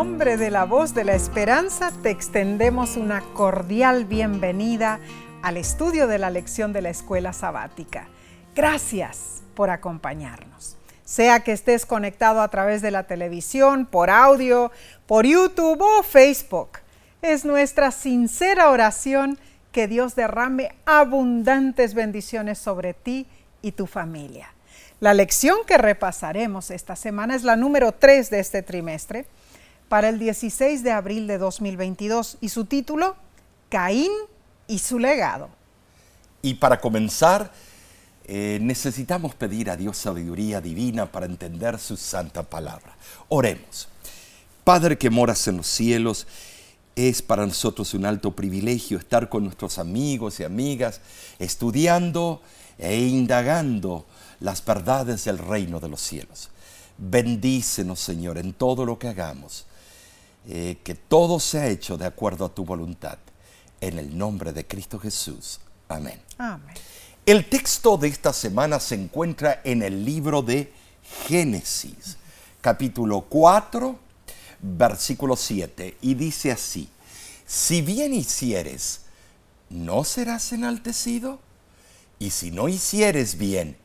nombre de la voz de la esperanza te extendemos una cordial bienvenida al estudio de la lección de la escuela sabática. Gracias por acompañarnos. Sea que estés conectado a través de la televisión, por audio, por YouTube o Facebook, es nuestra sincera oración que Dios derrame abundantes bendiciones sobre ti y tu familia. La lección que repasaremos esta semana es la número 3 de este trimestre para el 16 de abril de 2022 y su título, Caín y su legado. Y para comenzar, eh, necesitamos pedir a Dios sabiduría divina para entender su santa palabra. Oremos. Padre que moras en los cielos, es para nosotros un alto privilegio estar con nuestros amigos y amigas, estudiando e indagando las verdades del reino de los cielos. Bendícenos, Señor, en todo lo que hagamos, eh, que todo sea hecho de acuerdo a tu voluntad. En el nombre de Cristo Jesús. Amén. Amén. El texto de esta semana se encuentra en el libro de Génesis, capítulo 4, versículo 7, y dice así, si bien hicieres, ¿no serás enaltecido? Y si no hicieres bien,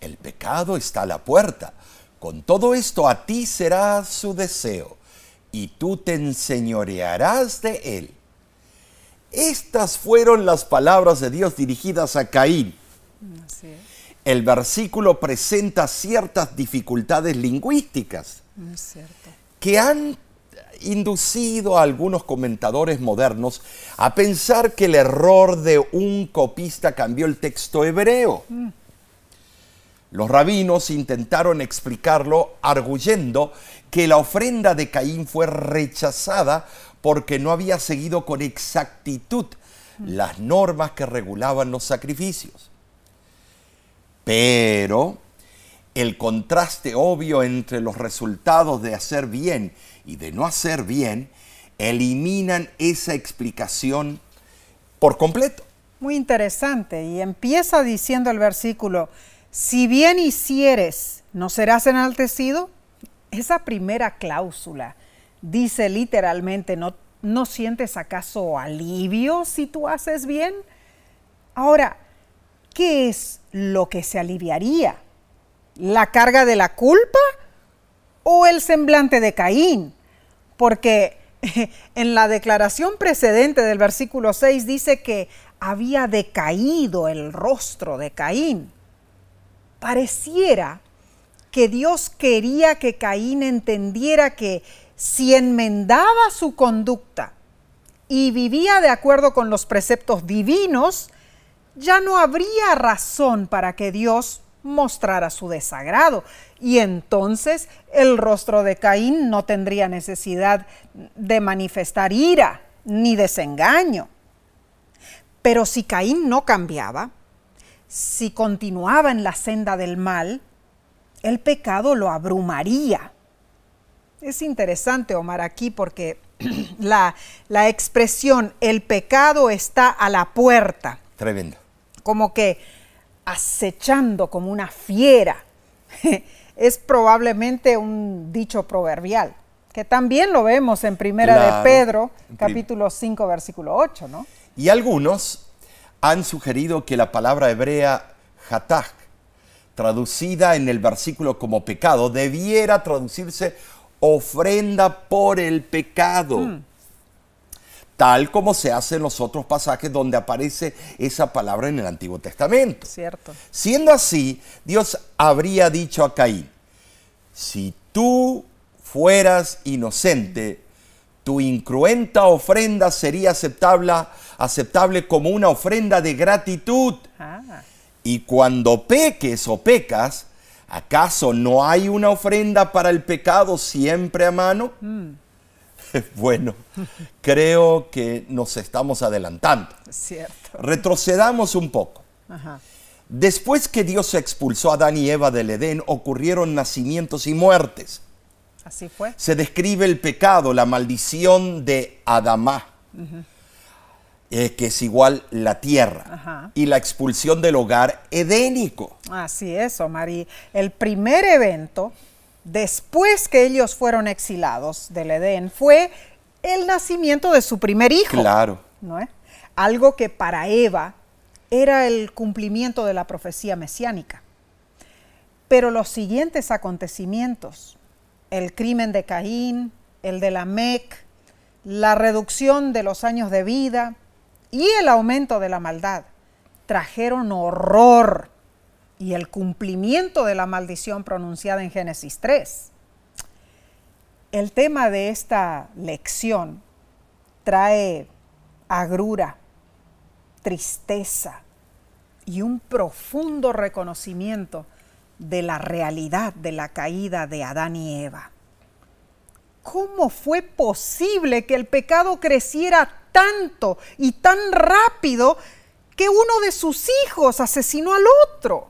el pecado está a la puerta. Con todo esto a ti será su deseo, y tú te enseñorearás de él. Estas fueron las palabras de Dios dirigidas a Caín. El versículo presenta ciertas dificultades lingüísticas que han inducido a algunos comentadores modernos a pensar que el error de un copista cambió el texto hebreo. Mm. Los rabinos intentaron explicarlo arguyendo que la ofrenda de Caín fue rechazada porque no había seguido con exactitud las normas que regulaban los sacrificios. Pero el contraste obvio entre los resultados de hacer bien y de no hacer bien eliminan esa explicación por completo. Muy interesante. Y empieza diciendo el versículo, si bien hicieres, ¿no serás enaltecido? Esa primera cláusula dice literalmente, ¿no, ¿no sientes acaso alivio si tú haces bien? Ahora, ¿qué es lo que se aliviaría? ¿La carga de la culpa o el semblante de Caín? Porque en la declaración precedente del versículo 6 dice que había decaído el rostro de Caín pareciera que Dios quería que Caín entendiera que si enmendaba su conducta y vivía de acuerdo con los preceptos divinos, ya no habría razón para que Dios mostrara su desagrado. Y entonces el rostro de Caín no tendría necesidad de manifestar ira ni desengaño. Pero si Caín no cambiaba, si continuaba en la senda del mal, el pecado lo abrumaría. Es interesante, Omar, aquí porque la, la expresión el pecado está a la puerta. Tremendo. Como que acechando como una fiera. es probablemente un dicho proverbial, que también lo vemos en Primera de Pedro, capítulo 5, versículo 8, ¿no? Y algunos han sugerido que la palabra hebrea hatach, traducida en el versículo como pecado, debiera traducirse ofrenda por el pecado. Hmm. Tal como se hace en los otros pasajes donde aparece esa palabra en el Antiguo Testamento. Cierto. Siendo así, Dios habría dicho a Caín, si tú fueras inocente, tu incruenta ofrenda sería aceptable, aceptable como una ofrenda de gratitud. Ah. Y cuando peques o pecas, ¿acaso no hay una ofrenda para el pecado siempre a mano? Mm. bueno, creo que nos estamos adelantando. Cierto. Retrocedamos un poco. Después que Dios expulsó a Adán y Eva del Edén, ocurrieron nacimientos y muertes. Así fue. Se describe el pecado, la maldición de Adamá, eh, que es igual la tierra, y la expulsión del hogar edénico. Así es, Omar. Y el primer evento después que ellos fueron exilados del Edén fue el nacimiento de su primer hijo. Claro. ¿no es? Algo que para Eva era el cumplimiento de la profecía mesiánica. Pero los siguientes acontecimientos, el crimen de Caín, el de Lamec, la reducción de los años de vida y el aumento de la maldad, trajeron horror y el cumplimiento de la maldición pronunciada en Génesis 3. El tema de esta lección trae agrura, tristeza y un profundo reconocimiento de la realidad de la caída de Adán y Eva. ¿Cómo fue posible que el pecado creciera tanto y tan rápido que uno de sus hijos asesinó al otro?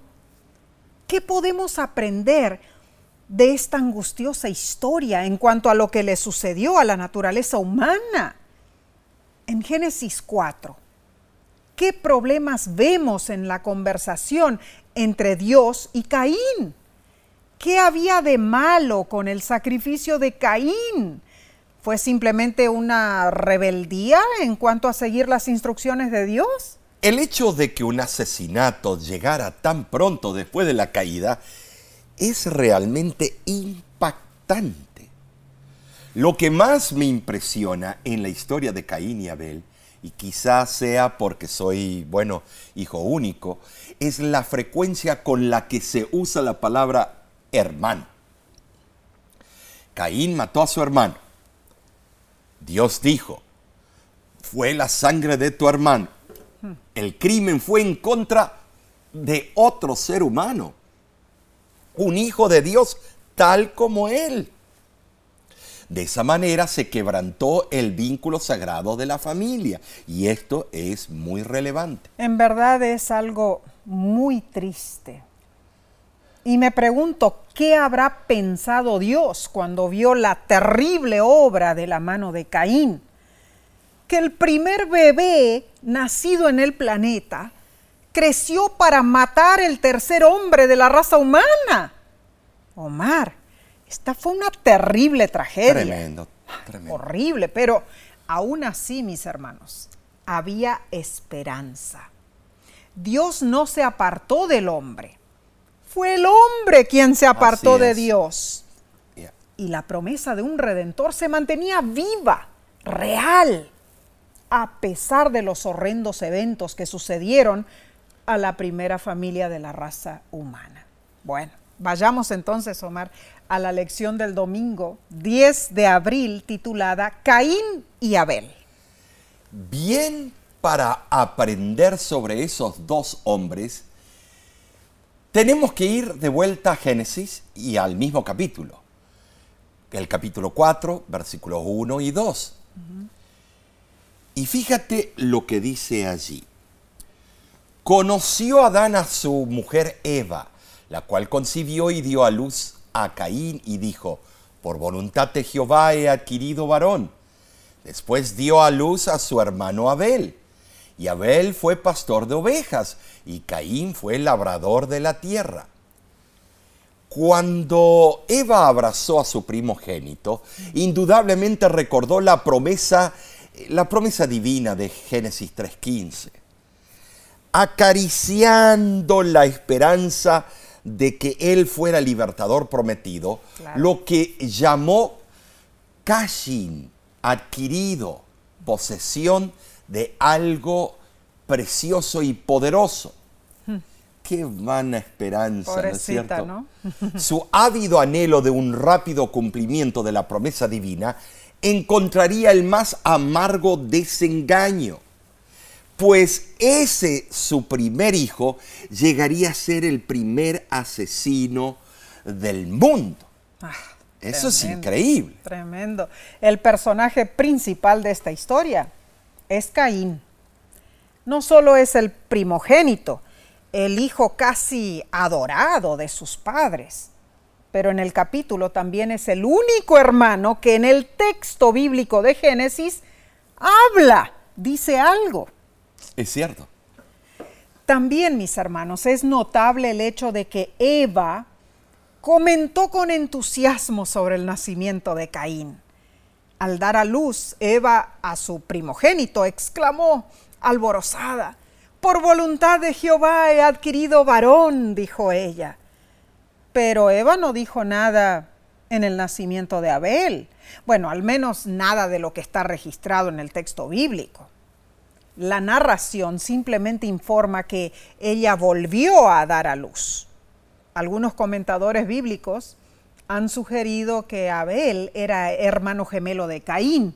¿Qué podemos aprender de esta angustiosa historia en cuanto a lo que le sucedió a la naturaleza humana? En Génesis 4, ¿qué problemas vemos en la conversación entre Dios y Caín? ¿Qué había de malo con el sacrificio de Caín? ¿Fue simplemente una rebeldía en cuanto a seguir las instrucciones de Dios? El hecho de que un asesinato llegara tan pronto después de la caída es realmente impactante. Lo que más me impresiona en la historia de Caín y Abel, y quizás sea porque soy, bueno, hijo único, es la frecuencia con la que se usa la palabra hermano. Caín mató a su hermano. Dios dijo, fue la sangre de tu hermano. El crimen fue en contra de otro ser humano, un hijo de Dios tal como él. De esa manera se quebrantó el vínculo sagrado de la familia y esto es muy relevante. En verdad es algo muy triste. Y me pregunto, ¿qué habrá pensado Dios cuando vio la terrible obra de la mano de Caín? Que el primer bebé nacido en el planeta creció para matar el tercer hombre de la raza humana. Omar, esta fue una terrible tragedia. Tremendo, tremendo. Horrible, pero aún así, mis hermanos, había esperanza. Dios no se apartó del hombre. Fue el hombre quien se apartó de. Dios. Yeah. Y la promesa de un redentor se mantenía viva, real, a pesar de los horrendos eventos que sucedieron a la primera familia de la raza humana. Bueno, vayamos entonces, Omar, a la lección del domingo 10 de abril titulada Caín y Abel. Bien para aprender sobre esos dos hombres, tenemos que ir de vuelta a Génesis y al mismo capítulo. El capítulo 4, versículos 1 y 2. Y fíjate lo que dice allí. Conoció Adán a su mujer Eva, la cual concibió y dio a luz a Caín y dijo, por voluntad de Jehová he adquirido varón. Después dio a luz a su hermano Abel. Y Abel fue pastor de ovejas y Caín fue labrador de la tierra. Cuando Eva abrazó a su primogénito, indudablemente recordó la promesa, la promesa divina de Génesis 3:15, acariciando la esperanza de que él fuera libertador prometido, Claro. lo que llamó Cashin, adquirido, posesión de algo precioso y poderoso. Qué vana esperanza, ¿no es cierto? ¿no? Su ávido anhelo de un rápido cumplimiento de la promesa divina encontraría el más amargo desengaño, pues ese su primer hijo llegaría a ser el primer asesino del mundo. Ah, Eso es increíble. Tremendo. El personaje principal de esta historia es Caín. No solo es el primogénito, el hijo casi adorado de sus padres, pero en el capítulo también es el único hermano que en el texto bíblico de Génesis habla, dice algo. Es cierto. También, mis hermanos, es notable el hecho de que Eva comentó con entusiasmo sobre el nacimiento de Caín. Al dar a luz Eva a su primogénito, exclamó, alborozada, por voluntad de Jehová he adquirido varón, dijo ella. Pero Eva no dijo nada en el nacimiento de Abel. Bueno, al menos nada de lo que está registrado en el texto bíblico. La narración simplemente informa que ella volvió a dar a luz. Algunos comentadores bíblicos han sugerido que Abel era hermano gemelo de Caín,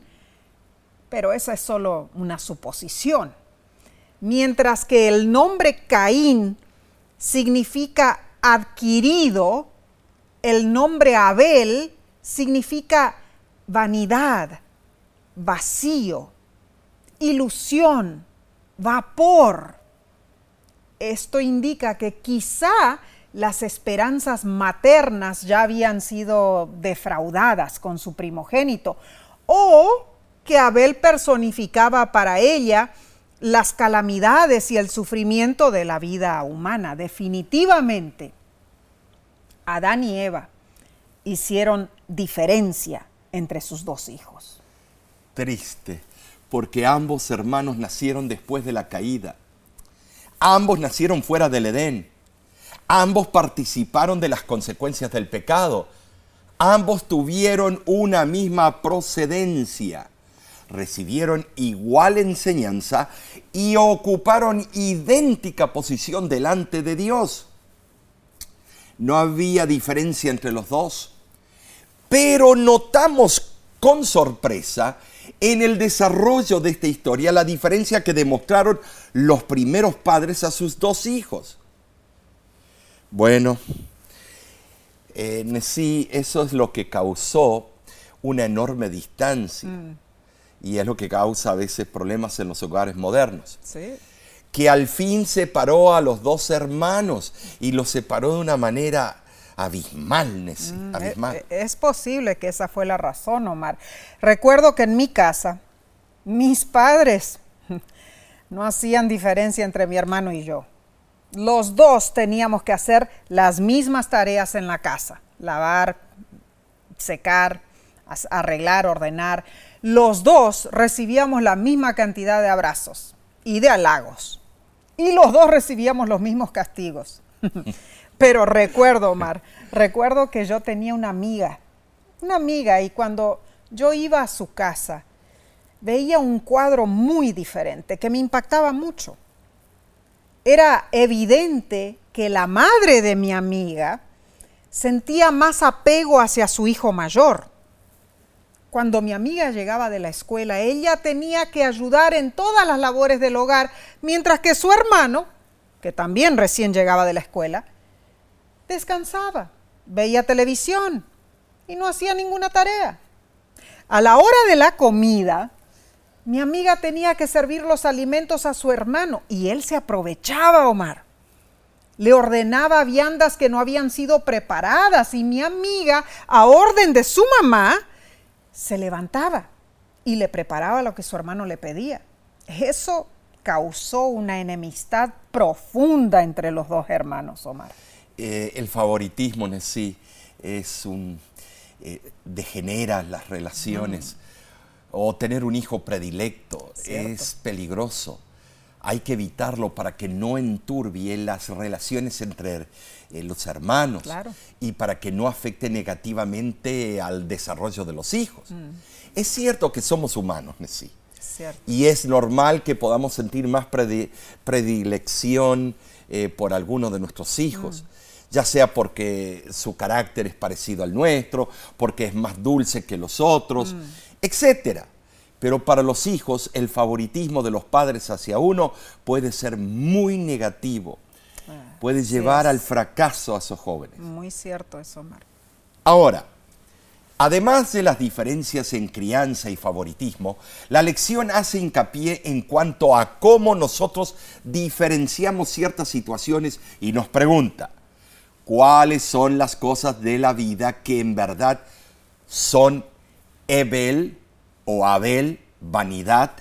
pero esa es solo una suposición. Mientras que el nombre Caín significa adquirido, el nombre Abel significa vanidad, vacío, ilusión, vapor. Esto indica que quizá las esperanzas maternas ya habían sido defraudadas con su primogénito, o que Abel personificaba para ella las calamidades y el sufrimiento de la vida humana. Definitivamente, Adán y Eva hicieron diferencia entre sus dos hijos. Triste, porque ambos hermanos nacieron después de la caída. Ambos nacieron fuera del Edén Ambos participaron de las consecuencias del pecado. Ambos tuvieron una misma procedencia. Recibieron igual enseñanza y ocuparon idéntica posición delante de Dios. No había diferencia entre los dos. Pero notamos con sorpresa en el desarrollo de esta historia la diferencia que demostraron los primeros padres a sus dos hijos. Bueno, sí, eso es lo que causó una enorme distancia. Mm. Y es lo que causa a veces problemas en los hogares modernos. Que al fin separó a los dos hermanos y los separó de una manera abismal, Nessie, mm, abismal. Es, es posible que esa fue la razón, Omar. Recuerdo que en mi casa, mis padres no hacían diferencia entre mi hermano y yo los dos teníamos que hacer las mismas tareas en la casa, lavar, secar, arreglar, ordenar. Los dos recibíamos la misma cantidad de abrazos y de halagos. Y los dos recibíamos los mismos castigos. Pero recuerdo, Omar, recuerdo que yo tenía una amiga, una amiga, y cuando yo iba a su casa, veía un cuadro muy diferente que me impactaba mucho era evidente que la madre de mi amiga sentía más apego hacia su hijo mayor. Cuando mi amiga llegaba de la escuela, ella tenía que ayudar en todas las labores del hogar, mientras que su hermano, que también recién llegaba de la escuela, descansaba, veía televisión y no hacía ninguna tarea. A la hora de la comida, mi amiga tenía que servir los alimentos a su hermano y él se aprovechaba, Omar. Le ordenaba viandas que no habían sido preparadas y mi amiga, a orden de su mamá, se levantaba y le preparaba lo que su hermano le pedía. Eso causó una enemistad profunda entre los dos hermanos, Omar. Eh, el favoritismo en sí es un... Eh, degenera las relaciones o tener un hijo predilecto es peligroso. Hay que evitarlo para que no enturbie las relaciones entre eh, los hermanos y para que no afecte negativamente al desarrollo de los hijos. Mm. Es cierto que somos humanos, sí. Y es normal que podamos sentir más predilección eh, por alguno de nuestros hijos. Mm. ya sea porque su carácter es parecido al nuestro, porque es más dulce que los otros, mm etcétera. Pero para los hijos el favoritismo de los padres hacia uno puede ser muy negativo. Ah, puede llevar al fracaso a esos jóvenes. Muy cierto eso, Omar. Ahora, además de las diferencias en crianza y favoritismo, la lección hace hincapié en cuanto a cómo nosotros diferenciamos ciertas situaciones y nos pregunta, ¿cuáles son las cosas de la vida que en verdad son Ebel o Abel, vanidad,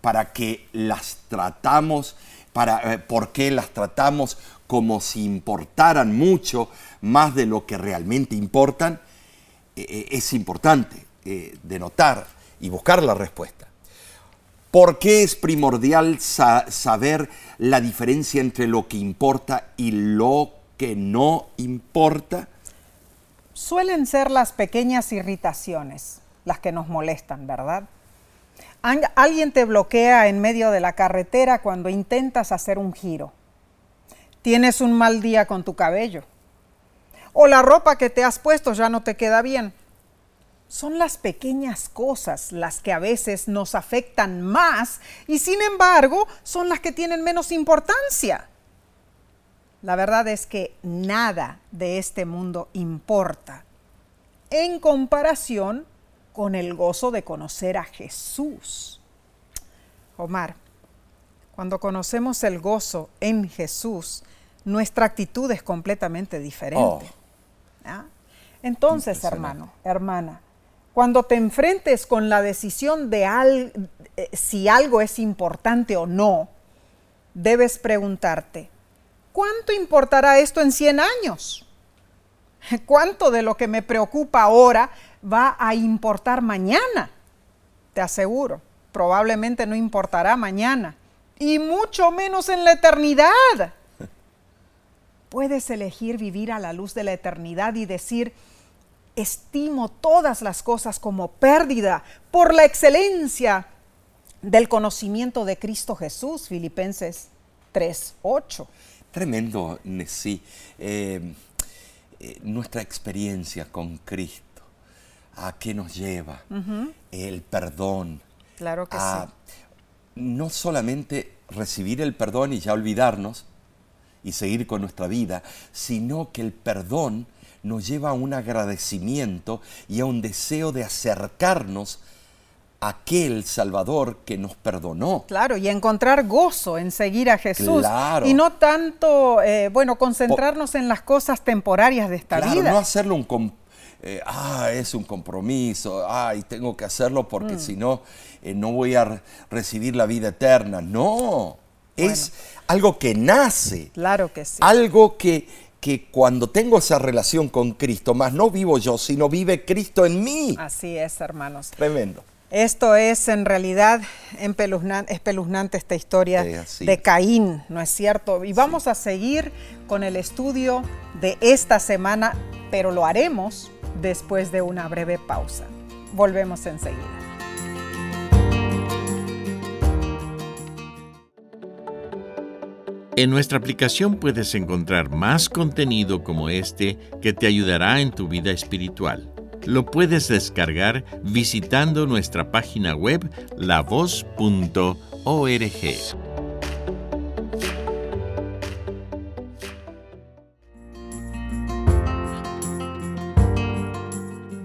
para que las tratamos, para, eh, por qué las tratamos como si importaran mucho más de lo que realmente importan, eh, eh, es importante eh, denotar y buscar la respuesta. ¿Por qué es primordial saber la diferencia entre lo que importa y lo que no importa? Suelen ser las pequeñas irritaciones las que nos molestan, ¿verdad? Alguien te bloquea en medio de la carretera cuando intentas hacer un giro. Tienes un mal día con tu cabello. O la ropa que te has puesto ya no te queda bien. Son las pequeñas cosas las que a veces nos afectan más y sin embargo son las que tienen menos importancia. La verdad es que nada de este mundo importa en comparación con el gozo de conocer a Jesús. Omar, cuando conocemos el gozo en Jesús, nuestra actitud es completamente diferente. Oh. Entonces, hermano, hermana, cuando te enfrentes con la decisión de eh, si algo es importante o no, debes preguntarte, ¿cuánto importará esto en 100 años? ¿Cuánto de lo que me preocupa ahora va a importar mañana? Te aseguro, probablemente no importará mañana, y mucho menos en la eternidad. Puedes elegir vivir a la luz de la eternidad y decir, estimo todas las cosas como pérdida por la excelencia del conocimiento de Cristo Jesús, Filipenses 3:8. Tremendo, sí. Eh, eh, nuestra experiencia con Cristo, a qué nos lleva, el perdón. Claro que sí. No solamente recibir el perdón y ya olvidarnos y seguir con nuestra vida, sino que el perdón nos lleva a un agradecimiento y a un deseo de acercarnos a aquel Salvador que nos perdonó. Claro, y encontrar gozo en seguir a Jesús. Y no tanto, eh, bueno, concentrarnos en las cosas temporarias de esta claro, vida. No hacerlo un, eh, ah, es un compromiso, ay, tengo que hacerlo porque mm. si no, eh, no voy a recibir la vida eterna. No, es algo que nace. Claro que sí. Algo que, que cuando tengo esa relación con Cristo, más no vivo yo, sino vive Cristo en mí. Así es, hermanos. Tremendo. Esto es en realidad espeluznante esta historia de Caín, ¿no es cierto? Y vamos a seguir con el estudio de esta semana, pero lo haremos después de una breve pausa. Volvemos enseguida. En nuestra aplicación puedes encontrar más contenido como este que te ayudará en tu vida espiritual. Lo puedes descargar visitando nuestra página web lavoz.org.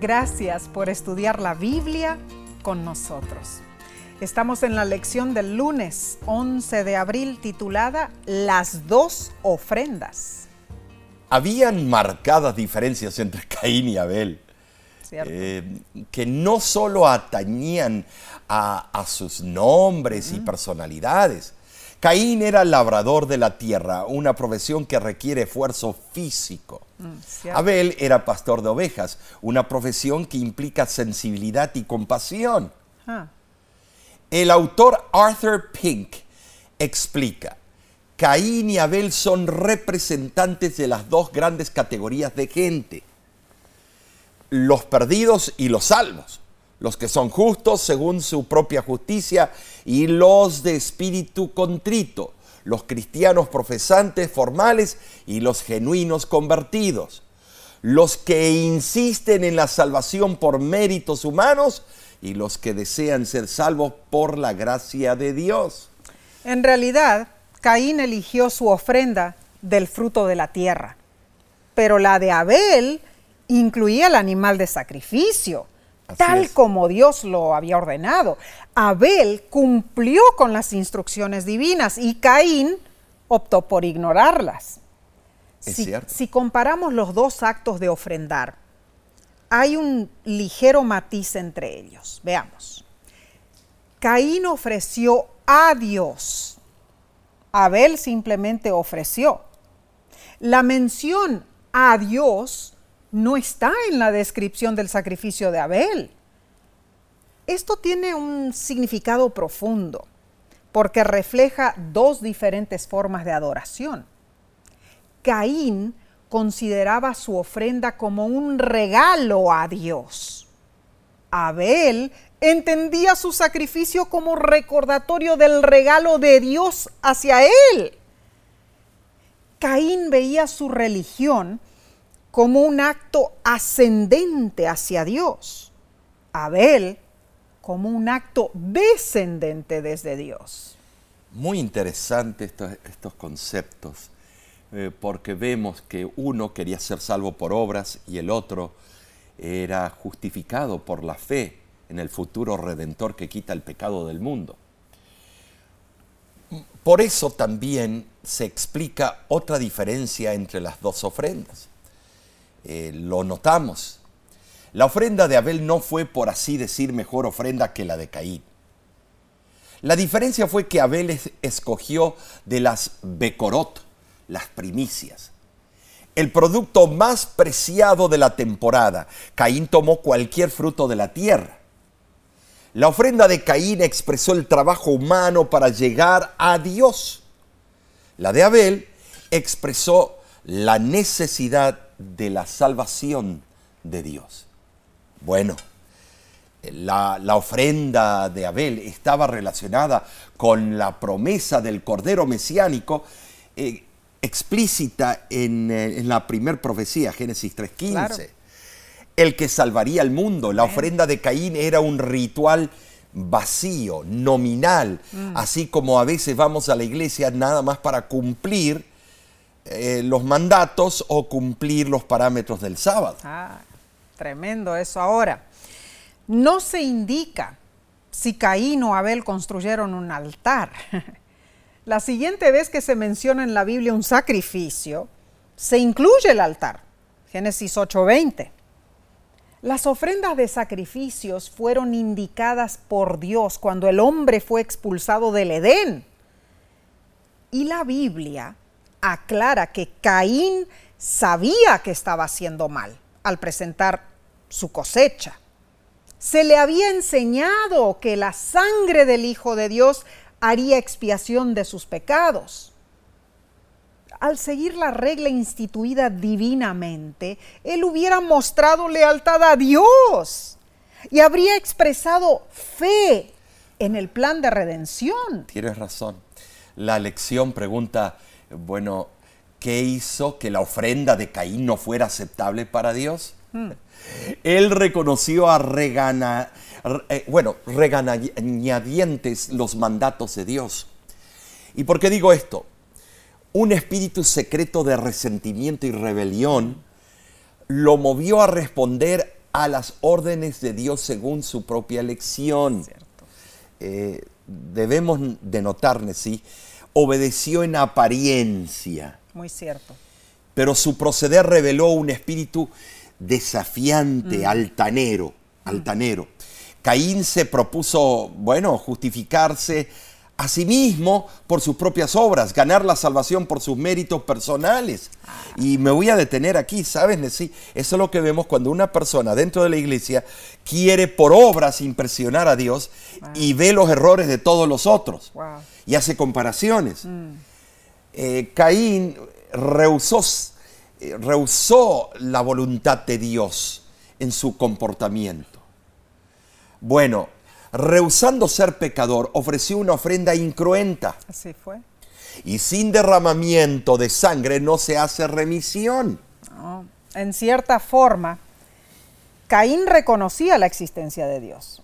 Gracias por estudiar la Biblia con nosotros. Estamos en la lección del lunes 11 de abril titulada Las dos ofrendas. Habían marcadas diferencias entre Caín y Abel, eh, que no solo atañían a, sus nombres y personalidades. Caín era labrador de la tierra, una profesión que requiere esfuerzo físico. Mm, Abel era pastor de ovejas, una profesión que implica sensibilidad y compasión. Ah. El autor Arthur Pink explica, Caín y Abel son representantes de las dos grandes categorías de gente, los perdidos y los salvos, los que son justos según su propia justicia y los de espíritu contrito, los cristianos profesantes formales y los genuinos convertidos, los que insisten en la salvación por méritos humanos y los que desean ser salvos por la gracia de Dios. En realidad, Caín eligió su ofrenda del fruto de la tierra, pero la de Abel incluía el animal de sacrificio, tal como Dios lo había ordenado. Abel cumplió con las instrucciones divinas y Caín optó por ignorarlas. si comparamos los dos actos de ofrendar, hay un ligero matiz entre ellos. Veamos. Caín ofreció a Dios. Abel simplemente ofreció. La mención a Dios no está en la descripción del sacrificio de Abel. Esto tiene un significado profundo porque refleja dos diferentes formas de adoración. Caín consideraba su ofrenda como un regalo a Dios. Abel entendía su sacrificio como recordatorio del regalo de Dios hacia él. Caín veía su religión como un acto ascendente hacia Dios. Abel como un acto descendente desde Dios. Muy interesante estos, estos conceptos, eh, porque vemos que uno quería ser salvo por obras y el otro era justificado por la fe en el futuro redentor que quita el pecado del mundo. Por eso también se explica otra diferencia entre las dos ofrendas. Eh, lo notamos. La ofrenda de Abel no fue, por así decir, mejor ofrenda que la de Caín. La diferencia fue que Abel escogió de las Becorot, las primicias, el producto más preciado de la temporada. Caín tomó cualquier fruto de la tierra. La ofrenda de Caín expresó el trabajo humano para llegar a Dios. La de Abel expresó la necesidad de la salvación de Dios. Bueno, la, ofrenda de Abel estaba relacionada con la promesa del Cordero Mesiánico eh, explícita en, eh, la primer profecía, Génesis 3.15 el que salvaría al mundo. La ofrenda de Caín era un ritual vacío, nominal, mm. así como a veces vamos a la iglesia nada más para cumplir eh, los mandatos o cumplir los parámetros del sábado. Ah, tremendo eso. Ahora, no se indica si Caín o Abel construyeron un altar. la siguiente vez que se menciona en la Biblia un sacrificio, se incluye el altar. Génesis 8:20. Las ofrendas de sacrificios fueron indicadas por Dios cuando el hombre fue expulsado del Edén. Y la Biblia aclara que Caín sabía que estaba haciendo mal al presentar su cosecha. Se le había enseñado que la sangre del Hijo de Dios haría expiación de sus pecados al seguir la regla instituida divinamente, él hubiera mostrado lealtad a Dios y habría expresado fe en el plan de redención. Tienes razón. La lección pregunta, bueno, ¿qué hizo que la ofrenda de Caín no fuera aceptable para Dios? Hmm. Él reconoció a regana, eh, bueno, regañadientes los mandatos de Dios. ¿Y por qué digo esto? un espíritu secreto de resentimiento y rebelión lo movió a responder a las órdenes de Dios según su propia elección. Eh, debemos de notar, ¿sí? Obedeció en apariencia. Muy cierto. Pero su proceder reveló un espíritu desafiante, mm. altanero, mm. altanero. Caín se propuso, bueno, justificarse a sí mismo por sus propias obras, ganar la salvación por sus méritos personales. Y me voy a detener aquí, ¿sabes? Sí, eso es lo que vemos cuando una persona dentro de la iglesia quiere por obras impresionar a Dios y ve los errores de todos los otros y hace comparaciones. Mm. Eh, Caín rehusó, eh, rehusó la voluntad de Dios en su comportamiento. Bueno, rehusando ser pecador, ofreció una ofrenda incruenta. Así fue. Y sin derramamiento de sangre no se hace remisión. En cierta forma, Caín reconocía la existencia de Dios.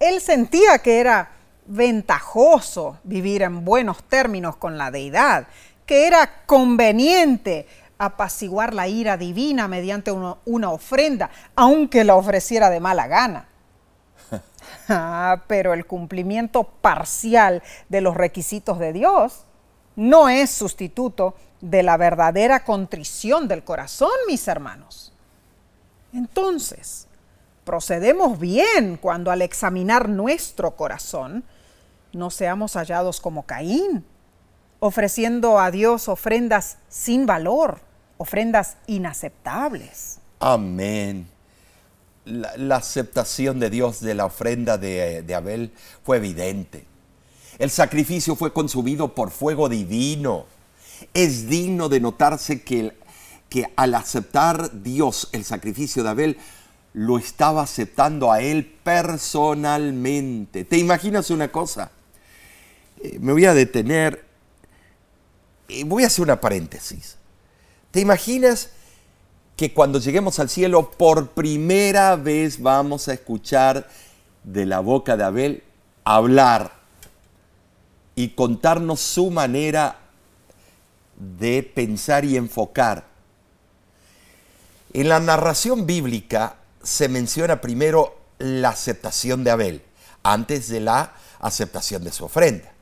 Él sentía que era ventajoso vivir en buenos términos con la deidad, que era conveniente apaciguar la ira divina mediante una ofrenda, aunque la ofreciera de mala gana. Ah, pero el cumplimiento parcial de los requisitos de Dios no es sustituto de la verdadera contrición del corazón, mis hermanos. Entonces, procedemos bien cuando al examinar nuestro corazón no seamos hallados como Caín, ofreciendo a Dios ofrendas sin valor, ofrendas inaceptables. Amén. La, aceptación de Dios de la ofrenda de, Abel fue evidente. El sacrificio fue consumido por fuego divino. Es digno de notarse que, que al aceptar Dios el sacrificio de Abel, lo estaba aceptando a él personalmente. ¿Te imaginas una cosa? Eh, me voy a detener. y voy a hacer una paréntesis. ¿Te imaginas que cuando lleguemos al cielo por primera vez vamos a escuchar de la boca de Abel hablar y contarnos su manera de pensar y enfocar? En la narración bíblica se menciona primero la aceptación de Abel, antes de la aceptación de su ofrenda.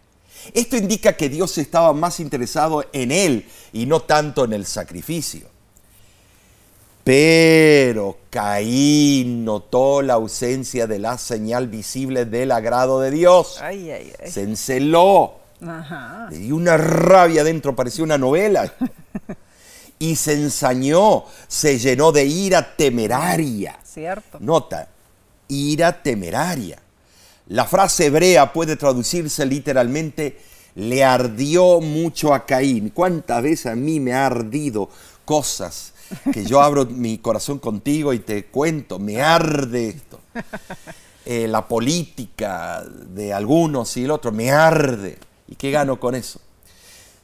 Esto indica que Dios estaba más interesado en él y no tanto en el sacrificio. Pero Caín notó la ausencia de la señal visible del agrado de Dios. Ay, ay, ay. Se enceló. Ajá. Le dio una rabia dentro, parecía una novela. y se ensañó, se llenó de ira temeraria. Cierto. Nota, ira temeraria. La frase hebrea puede traducirse literalmente, le ardió mucho a Caín. ¿Cuántas veces a mí me ha ardido cosas que yo abro mi corazón contigo y te cuento, me arde esto? Eh, la política de algunos y el otro, me arde. ¿Y qué gano con eso?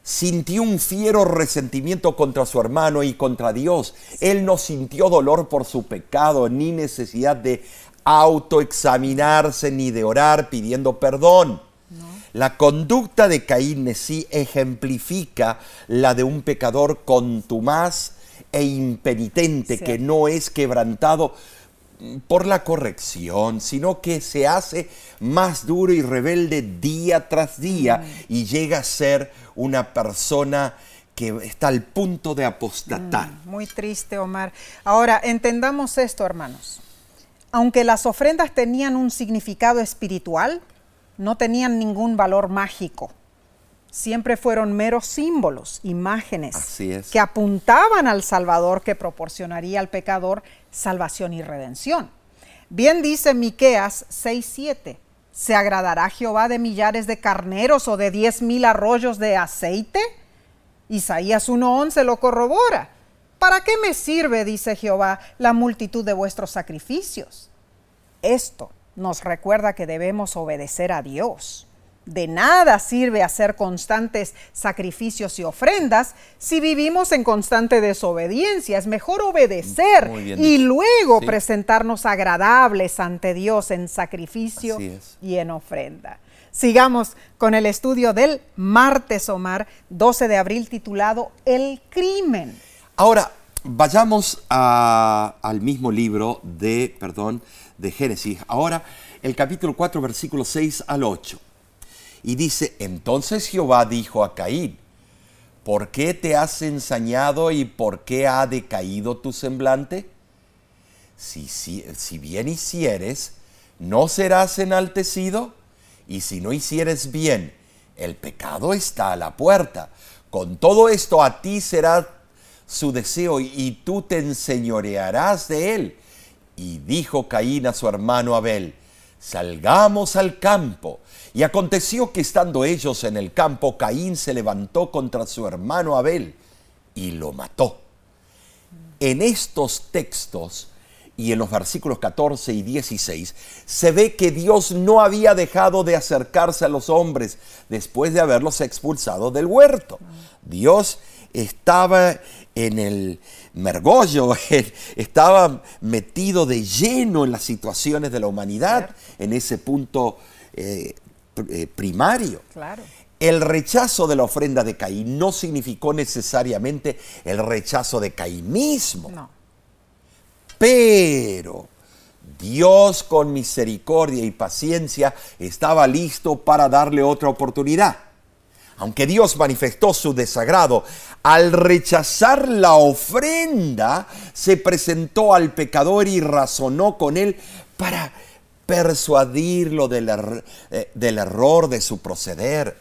Sintió un fiero resentimiento contra su hermano y contra Dios. Él no sintió dolor por su pecado ni necesidad de autoexaminarse ni de orar pidiendo perdón. La conducta de Caín sí ejemplifica la de un pecador contumaz e impenitente Sí. que no es quebrantado por la corrección, sino que se hace más duro y rebelde día tras día y llega a ser una persona que está al punto de apostatar. Muy triste, Omar. Ahora, entendamos esto, hermanos. Aunque las ofrendas tenían un significado espiritual, no tenían ningún valor mágico. Siempre fueron meros símbolos, imágenes, es. que apuntaban al Salvador que proporcionaría al pecador salvación y redención. Bien dice Miqueas 6:7, ¿se agradará Jehová de millares de carneros o de diez mil arroyos de aceite? Isaías 1:11 lo corrobora. ¿Para qué me sirve, dice Jehová, la multitud de vuestros sacrificios? Esto nos recuerda que debemos obedecer a Dios. De nada sirve hacer constantes sacrificios y ofrendas si vivimos en constante desobediencia. Es mejor obedecer y luego Sí. presentarnos agradables ante Dios en sacrificio y en ofrenda. Sigamos con el estudio del martes, Omar, 12 de abril, titulado El crimen. Ahora, vayamos a- al mismo libro de, perdón, de Génesis. Ahora, el capítulo 4, versículo 6 al 8. Y dice, entonces Jehová dijo a Caín, ¿por qué te has ensañado y por qué ha decaído tu semblante? Si, si, bien hicieres, ¿no serás enaltecido? Y si no hicieres bien, el pecado está a la puerta. Con todo esto a ti será su deseo y tú te enseñorearás de él. Y dijo Caín a su hermano Abel, salgamos al campo. Y aconteció que estando ellos en el campo, Caín se levantó contra su hermano Abel y lo mató. En estos textos y en los versículos 14 y 16 se ve que Dios no había dejado de acercarse a los hombres después de haberlos expulsado del huerto. Dios estaba en el mergollo, estaba metido de lleno en las situaciones de la humanidad, en ese punto eh, primario. Claro. El rechazo de la ofrenda de Caín no significó necesariamente el rechazo de Caín mismo, No. pero Dios con misericordia y paciencia estaba listo para darle otra oportunidad. Aunque Dios manifestó su desagrado, al rechazar la ofrenda, se presentó al pecador y razonó con él para persuadirlo del, er- eh, del error de su proceder.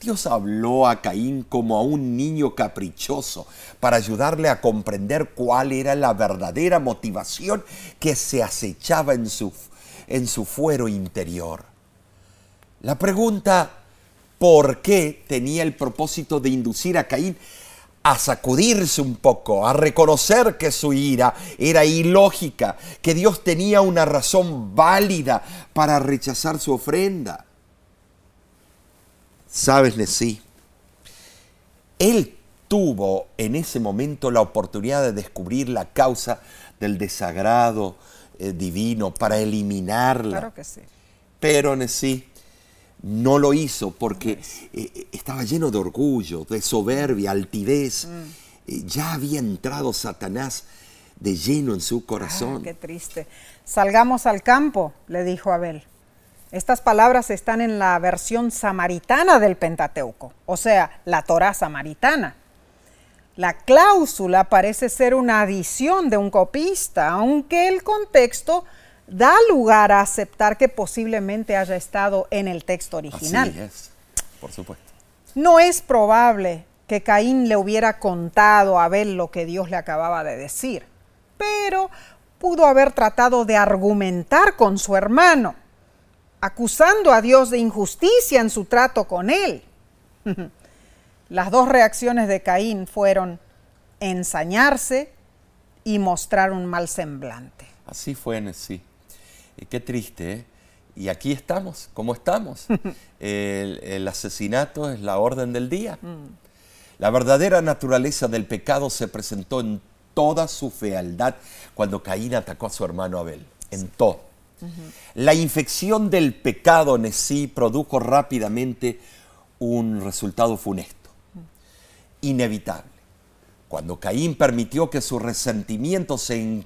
Dios habló a Caín como a un niño caprichoso para ayudarle a comprender cuál era la verdadera motivación que se acechaba en su, en su fuero interior. La pregunta ¿por qué tenía el propósito de inducir a Caín a sacudirse un poco, a reconocer que su ira era ilógica, que Dios tenía una razón válida para rechazar su ofrenda. Sabes, sí, él tuvo en ese momento la oportunidad de descubrir la causa del desagrado eh, divino para eliminarla. Claro que sí. Pero sí no lo hizo porque eh, eh, estaba lleno de orgullo, de soberbia, altivez. Mm. ya había entrado Satanás de lleno en su corazón. Ah, qué triste. Salgamos al campo, le dijo Abel. Estas palabras están en la versión samaritana del Pentateuco, o sea, la Torah samaritana. La cláusula parece ser una adición de un copista, aunque el contexto da lugar a aceptar que posiblemente haya estado en el texto original. Así es, por supuesto. No es probable que Caín le hubiera contado a Abel lo que Dios le acababa de decir, pero pudo haber tratado de argumentar con su hermano acusando a Dios de injusticia en su trato con él. Las dos reacciones de Caín fueron ensañarse y mostrar un mal semblante. Así fue en sí. Qué triste, ¿eh? Y aquí estamos, ¿cómo estamos? el, asesinato es la orden del día. Mm. La verdadera naturaleza del pecado se presentó en toda su fealdad cuando Caín atacó a su hermano Abel, en todo. La infección del pecado en sí produjo rápidamente un resultado funesto, inevitable. Cuando Caín permitió que su resentimiento se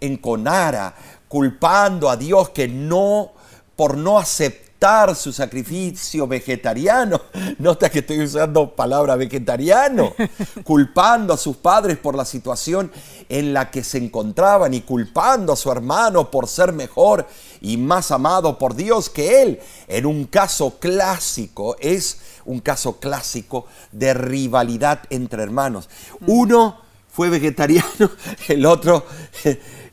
enconara, culpando a Dios que no, por no aceptar su sacrificio vegetariano. Nota que estoy usando palabra vegetariano, culpando a sus padres por la situación en la que se encontraban y culpando a su hermano por ser mejor y más amado por Dios que él. En un caso clásico, es un caso clásico de rivalidad entre hermanos. Uno fue vegetariano, el otro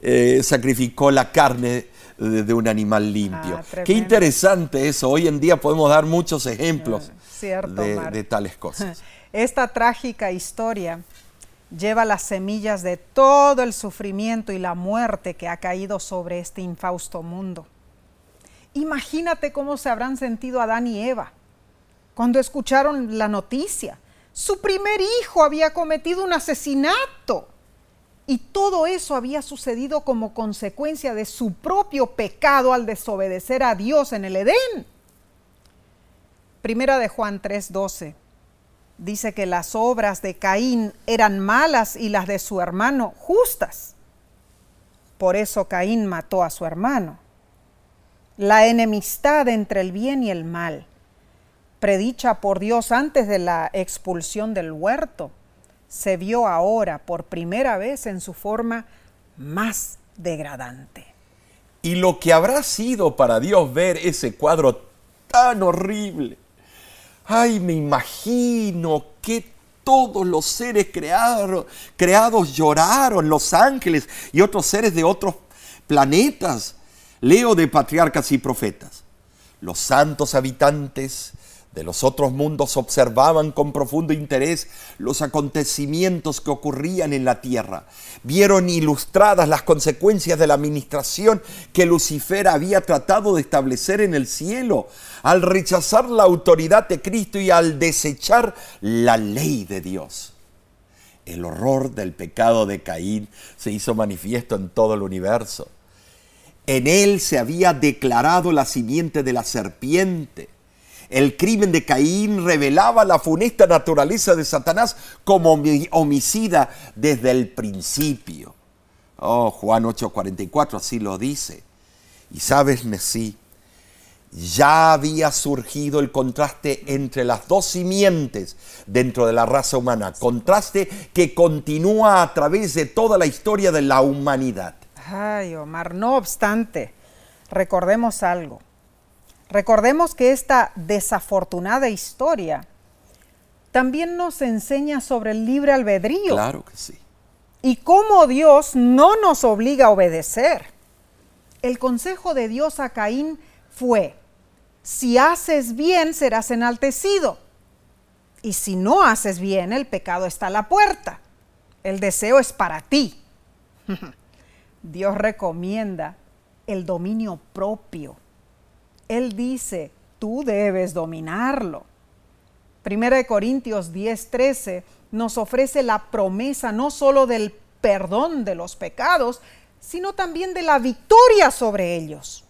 eh, sacrificó la carne de, un animal limpio. Ah, Qué interesante eso. Hoy en día podemos dar muchos ejemplos de, de tales cosas. Esta trágica historia lleva las semillas de todo el sufrimiento y la muerte que ha caído sobre este infausto mundo. Imagínate cómo se habrán sentido Adán y Eva cuando escucharon la noticia. Su primer hijo había cometido un asesinato. Y todo eso había sucedido como consecuencia de su propio pecado al desobedecer a Dios en el Edén. Primera de Juan 3:12 dice que las obras de Caín eran malas y las de su hermano justas. Por eso Caín mató a su hermano. La enemistad entre el bien y el mal, predicha por Dios antes de la expulsión del huerto, se vio ahora por primera vez en su forma más degradante. Y lo que habrá sido para Dios ver ese cuadro tan horrible. Ay, me imagino que todos los seres creados, creados lloraron, los ángeles y otros seres de otros planetas. Leo de patriarcas y profetas. Los santos habitantes de los otros mundos observaban con profundo interés los acontecimientos que ocurrían en la tierra. Vieron ilustradas las consecuencias de la administración que Lucifer había tratado de establecer en el cielo al rechazar la autoridad de Cristo y al desechar la ley de Dios. El horror del pecado de Caín se hizo manifiesto en todo el universo. En él se había declarado la simiente de la serpiente el crimen de Caín revelaba la funesta naturaleza de Satanás como homicida desde el principio. Oh, Juan 8:44 así lo dice. Y sabes, Mesí, ya había surgido el contraste entre las dos simientes dentro de la raza humana, contraste que continúa a través de toda la historia de la humanidad. Ay, Omar, no obstante, recordemos algo Recordemos que esta desafortunada historia también nos enseña sobre el libre albedrío. Claro que sí. Y cómo Dios no nos obliga a obedecer. El consejo de Dios a Caín fue, si haces bien serás enaltecido. Y si no haces bien, el pecado está a la puerta. El deseo es para ti. Dios recomienda el dominio propio. Él dice, tú debes dominarlo. Primera de Corintios 10:13 nos ofrece la promesa no solo del perdón de los pecados, sino también de la victoria sobre ellos.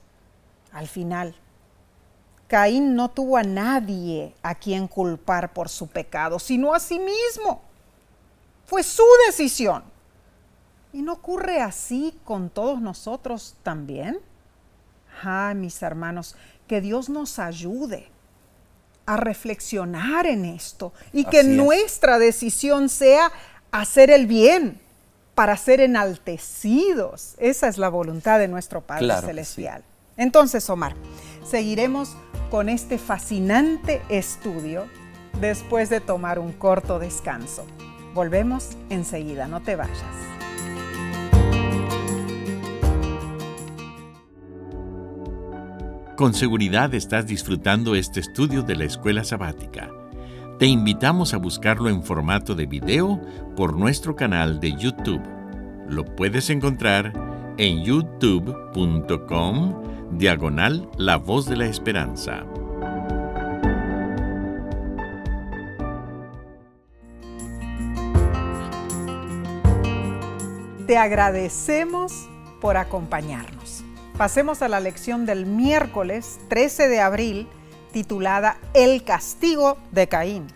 Al final, Caín no tuvo a nadie a quien culpar por su pecado, sino a sí mismo. Fue su decisión. ¿Y no ocurre así con todos nosotros también? Ah, mis hermanos, que Dios nos ayude a reflexionar en esto y que nuestra decisión sea hacer el bien para ser enaltecidos. Esa es la voluntad de nuestro Padre Celestial. Entonces, Omar, seguiremos con este fascinante estudio después de tomar un corto descanso. Volvemos enseguida, no te vayas. Con seguridad estás disfrutando este estudio de la escuela sabática. Te invitamos a buscarlo en formato de video por nuestro canal de YouTube. Lo puedes encontrar en youtube.com diagonal La Voz de la Esperanza. Te agradecemos por acompañarnos. Pasemos a la lección del miércoles 13 de abril titulada El castigo de Caín.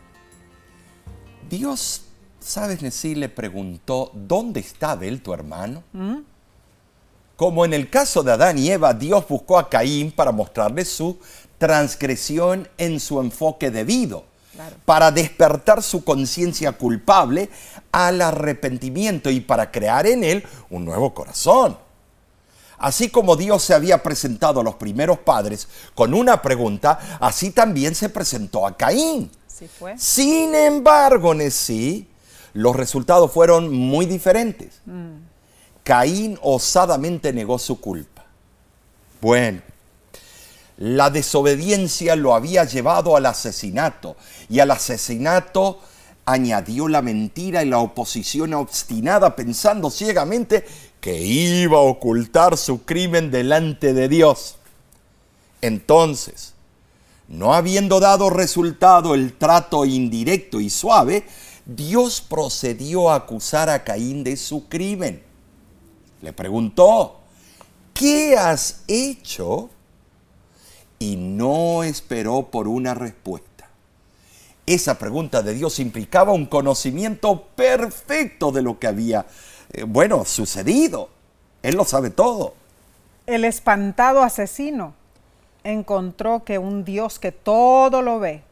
Dios, ¿sabes decir? Le preguntó, ¿dónde está Abel tu hermano? ¿Mm? Como en el caso de Adán y Eva, Dios buscó a Caín para mostrarle su transgresión en su enfoque debido, para despertar su conciencia culpable al arrepentimiento y para crear en él un nuevo corazón. Así como Dios se había presentado a los primeros padres con una pregunta, así también se presentó a Caín. Sin embargo, en sí, los resultados fueron muy diferentes. Mm. Caín osadamente negó su culpa. Bueno, la desobediencia lo había llevado al asesinato y al asesinato añadió la mentira y la oposición obstinada pensando ciegamente que iba a ocultar su crimen delante de Dios. Entonces, no habiendo dado resultado el trato indirecto y suave, Dios procedió a acusar a Caín de su crimen. Le preguntó, ¿qué has hecho? Y no esperó por una respuesta. Esa pregunta de Dios implicaba un conocimiento perfecto de lo que había, eh, bueno, sucedido. Él lo sabe todo. El espantado asesino encontró que un Dios que todo lo ve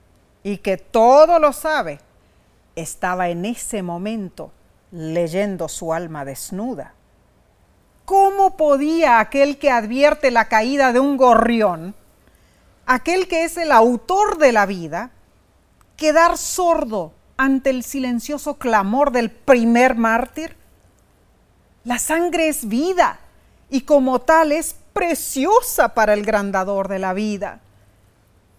y que todo lo sabe, estaba en ese momento leyendo su alma desnuda. ¿Cómo podía aquel que advierte la caída de un gorrión, aquel que es el autor de la vida, quedar sordo ante el silencioso clamor del primer mártir? La sangre es vida y como tal es preciosa para el grandador de la vida.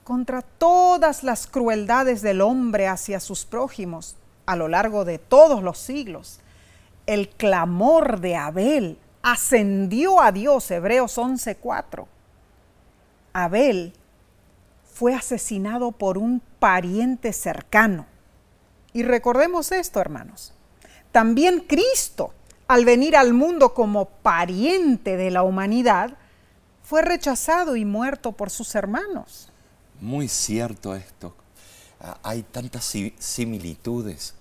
Contra todas las crueldades del hombre hacia sus prójimos a lo largo de todos los siglos, el clamor de Abel ascendió a Dios, Hebreos 11:4. Abel fue asesinado por un pariente cercano. Y recordemos esto, hermanos. También Cristo, al venir al mundo como pariente de la humanidad, fue rechazado y muerto por sus hermanos. Muy cierto esto. Ah, hay tantas similitudes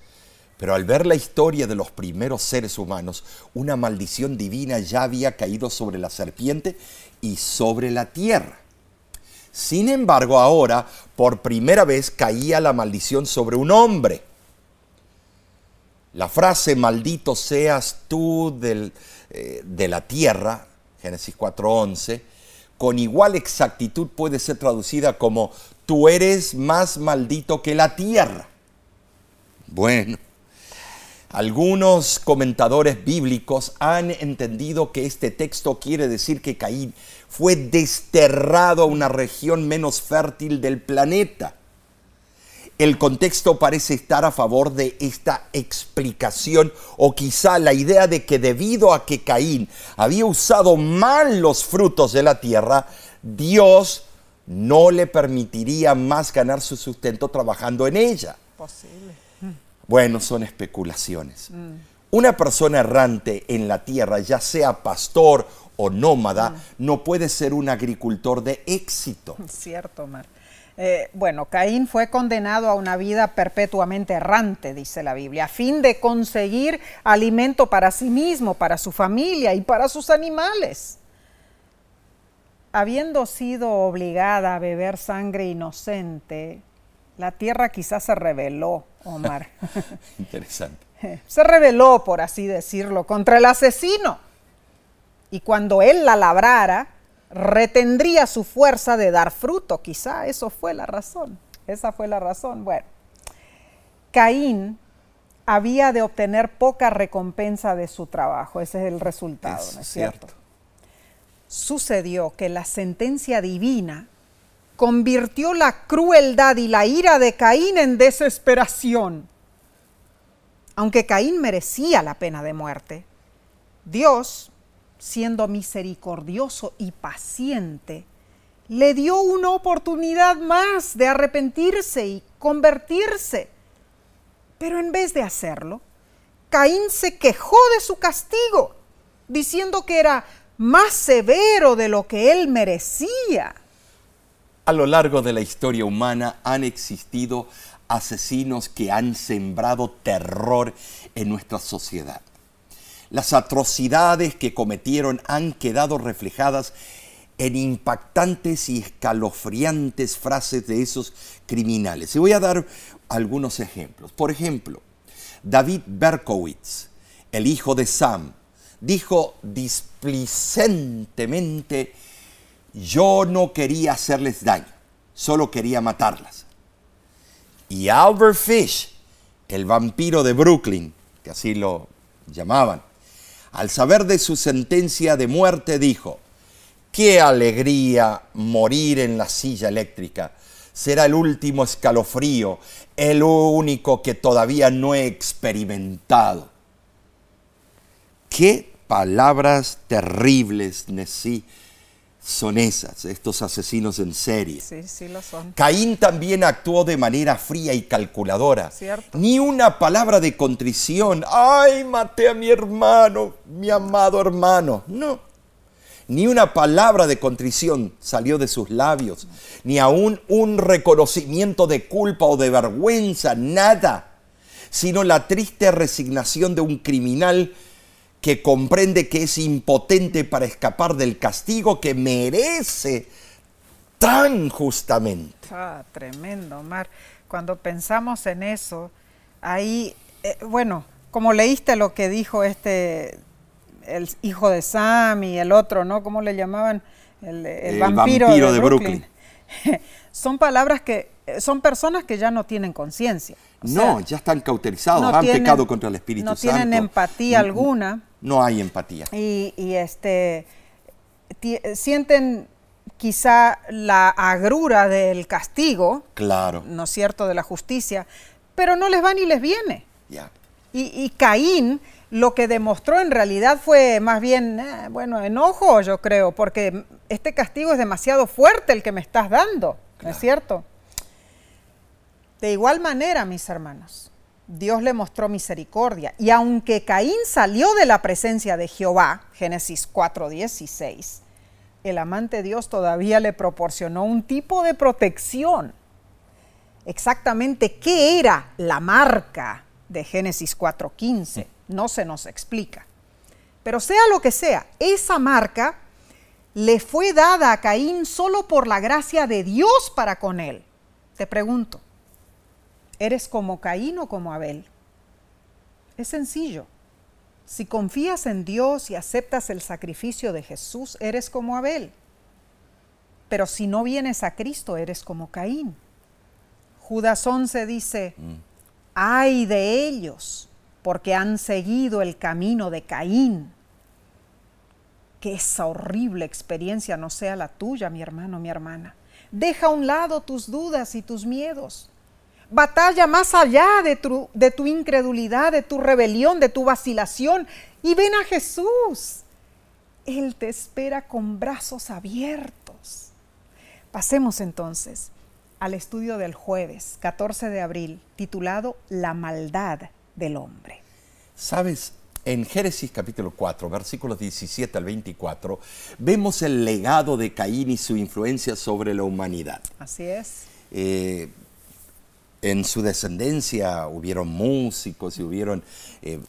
pero al ver la historia de los primeros seres humanos, una maldición divina ya había caído sobre la serpiente y sobre la tierra. Sin embargo, ahora, por primera vez, caía la maldición sobre un hombre. La frase maldito seas tú eh, de la tierra, Génesis 4.11, con igual exactitud puede ser traducida como tú eres más maldito que la tierra. Bueno, algunos comentadores bíblicos han entendido que este texto quiere decir que Caín fue desterrado a una región menos fértil del planeta. El contexto parece estar a favor de esta explicación o quizá la idea de que debido a que Caín había usado mal los frutos de la tierra, Dios no le permitiría más ganar su sustento trabajando en ella. Posible. Bueno, son especulaciones. Una persona errante en la tierra, ya sea pastor o nómada, no puede ser un agricultor de éxito. Cierto, Mar. Eh, bueno, Caín fue condenado a una vida perpetuamente errante, dice la Biblia, a fin de conseguir alimento para sí mismo, para su familia y para sus animales. Habiendo sido obligada a beber sangre inocente, la tierra quizás se rebeló, Omar. Interesante. Se rebeló, por así decirlo, contra el asesino. Y cuando él la labrara, retendría su fuerza de dar fruto. Quizá eso fue la razón. Esa fue la razón. Bueno, Caín había de obtener poca recompensa de su trabajo. Ese es el resultado, Es ¿no es cierto? cierto. Sucedió que la sentencia divina convirtió la crueldad y la ira de Caín en desesperación. Aunque Caín merecía la pena de muerte, Dios siendo misericordioso y paciente, le dio una oportunidad más de arrepentirse y convertirse. Pero en vez de hacerlo, Caín se quejó de su castigo, diciendo que era más severo de lo que él merecía. A lo largo de la historia humana han existido asesinos que han sembrado terror en nuestra sociedad. Las atrocidades que cometieron han quedado reflejadas en impactantes y escalofriantes frases de esos criminales. Y voy a dar algunos ejemplos. Por ejemplo, David Berkowitz, el hijo de Sam, dijo displicentemente, yo no quería hacerles daño, solo quería matarlas. Y Albert Fish, el vampiro de Brooklyn, que así lo llamaban, al saber de su sentencia de muerte dijo, qué alegría morir en la silla eléctrica. Será el último escalofrío, el único que todavía no he experimentado. Qué palabras terribles, Nessie, son esas, estos asesinos en serie. Sí, sí lo son. Caín también actuó de manera fría y calculadora. Cierto. Ni una palabra de contrición. Ay, maté a mi hermano, mi amado hermano. No. Ni una palabra de contrición salió de sus labios. Ni aún un reconocimiento de culpa o de vergüenza. Nada. Sino la triste resignación de un criminal que comprende que es impotente para escapar del castigo que merece tan justamente. Ah, tremendo, Omar. Cuando pensamos en eso, ahí, eh, bueno, como leíste lo que dijo este, el hijo de Sam y el otro, ¿no? ¿Cómo le llamaban? El, el El vampiro, vampiro de, de Brooklyn. son palabras que, son personas que ya no tienen conciencia. No, sea, ya están cauterizados, no han tienen- pecado contra el Espíritu No Santo. tienen empatía alguna. No hay empatía. y, y, este sienten quizá la agrura del castigo, Claro, ¿no es cierto?, de la justicia, pero no les va ni les viene. ya. Y, y Caín lo que demostró en realidad fue más bien, eh, bueno, enojo, yo creo, porque este castigo es demasiado fuerte el que me estás dando, ¿no es cierto? De igual manera, mis hermanos, Dios le mostró misericordia. Y aunque Caín salió de la presencia de Jehová, Génesis 4:16, el amante Dios todavía le proporcionó un tipo de protección. Exactamente qué era la marca de Génesis 4:15 no se nos explica. Pero sea lo que sea, esa marca le fue dada a Caín solo por la gracia de Dios para con él. Te pregunto, ¿eres como Caín o como Abel? Es sencillo. Si confías en Dios y aceptas el sacrificio de Jesús, eres como Abel. pero si no vienes a Cristo eres como Caín. Judas 11 dice, ay de ellos, porque han seguido el camino de Caín. Que esa horrible experiencia no sea la tuya, mi hermano, mi hermana. Deja a un lado tus dudas y tus miedos. Batalla más allá de tu, de tu incredulidad, de tu rebelión, de tu vacilación y ven a Jesús. Él te espera con brazos abiertos. Pasemos entonces al estudio del jueves 14 de abril titulado La maldad del hombre. Sabes, en Génesis capítulo 4, versículos 17 al 24, vemos el legado de Caín y su influencia sobre la humanidad. Así es. Eh, en su descendencia hubieron músicos y hubieron eh,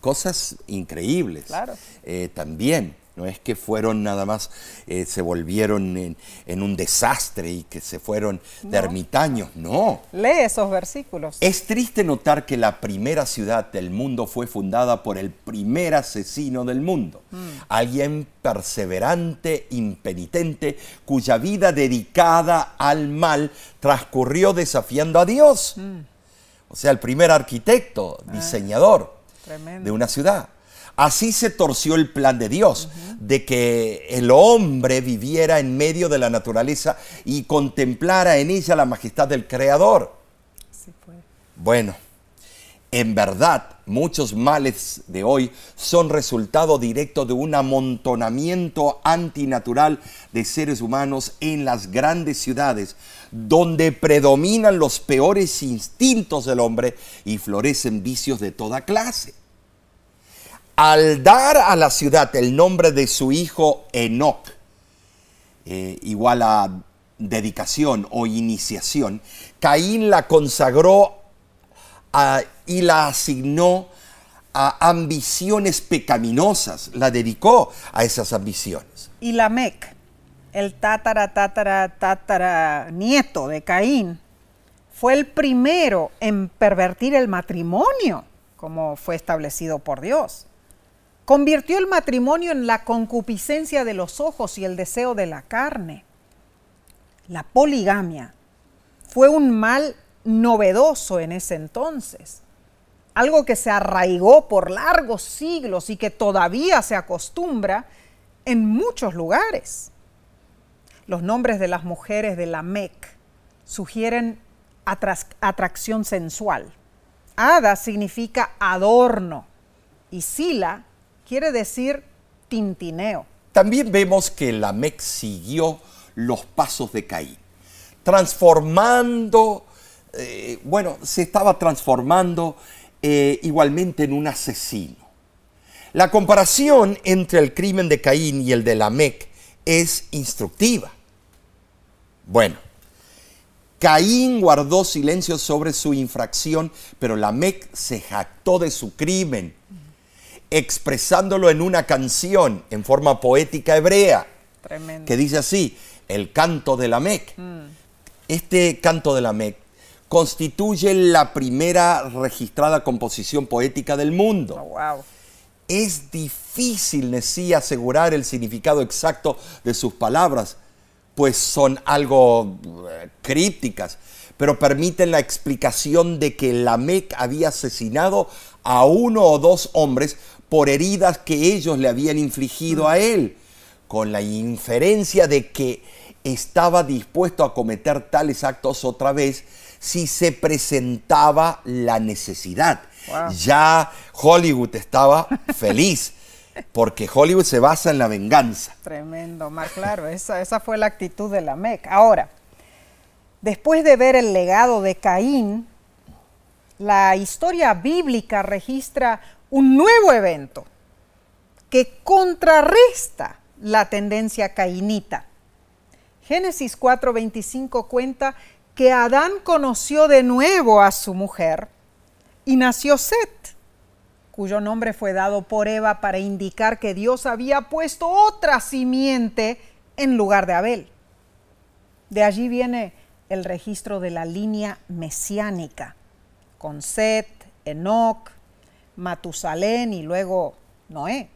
cosas increíbles. Claro. Eh, también. No es que fueron nada más, eh, se volvieron en, un desastre y que se fueron de ermitaños, no. Lee esos versículos. Es triste notar que la primera ciudad del mundo fue fundada por el primer asesino del mundo, mm. alguien perseverante, impenitente, cuya vida dedicada al mal transcurrió desafiando a Dios. Mm. O sea, el primer arquitecto, ah. diseñador de una ciudad. Así se torció el plan de Dios, de que el hombre viviera en medio de la naturaleza y contemplara en ella la majestad del Creador. Bueno, en verdad, muchos males de hoy son resultado directo de un amontonamiento antinatural de seres humanos en las grandes ciudades, donde predominan los peores instintos del hombre y florecen vicios de toda clase al dar a la ciudad el nombre de su hijo Enoch, eh, igual a dedicación o iniciación, Caín la consagró y la asignó a ambiciones pecaminosas, la dedicó a esas ambiciones. Y Lamec, el tatara, tatara, tatara nieto de Caín, fue el primero en pervertir el matrimonio, como fue establecido por Dios convirtió el matrimonio en la concupiscencia de los ojos y el deseo de la carne. La poligamia fue un mal novedoso en ese entonces, algo que se arraigó por largos siglos y que todavía se acostumbra en muchos lugares. Los nombres de las mujeres de la Mec sugieren atracción sensual. Ada significa adorno y Sila quiere decir tintineo. También vemos que Lamec siguió los pasos de Caín, transformando, eh, bueno, se estaba transformando eh, igualmente en un asesino. La comparación entre el crimen de Caín y el de Lamec es instructiva. Bueno, Caín guardó silencio sobre su infracción, pero Lamec se jactó de su crimen expresándolo en una canción en forma poética hebrea. Que dice así, el canto de la Mec. Mm. Este canto de la Mec constituye la primera registrada composición poética del mundo. Oh, es difícil, sí, asegurar el significado exacto de sus palabras, pues son algo eh, crípticas, pero permiten la explicación de que Lamec había asesinado a uno o dos hombres por heridas que ellos le habían infligido a él, con la inferencia de que estaba dispuesto a cometer tales actos otra vez si se presentaba la necesidad. Ya Hollywood estaba feliz, porque Hollywood se basa en la venganza. Tremendo, más claro, esa, esa fue la actitud de la MEC. Ahora, después de ver el legado de Caín, la historia bíblica registra un nuevo evento que contrarresta la tendencia cainita. Génesis 4:25 cuenta que Adán conoció de nuevo a su mujer y nació Set, cuyo nombre fue dado por Eva para indicar que Dios había puesto otra simiente en lugar de Abel. De allí viene el registro de la línea mesiánica, con Set, Enoch, Matusalén y luego Noé.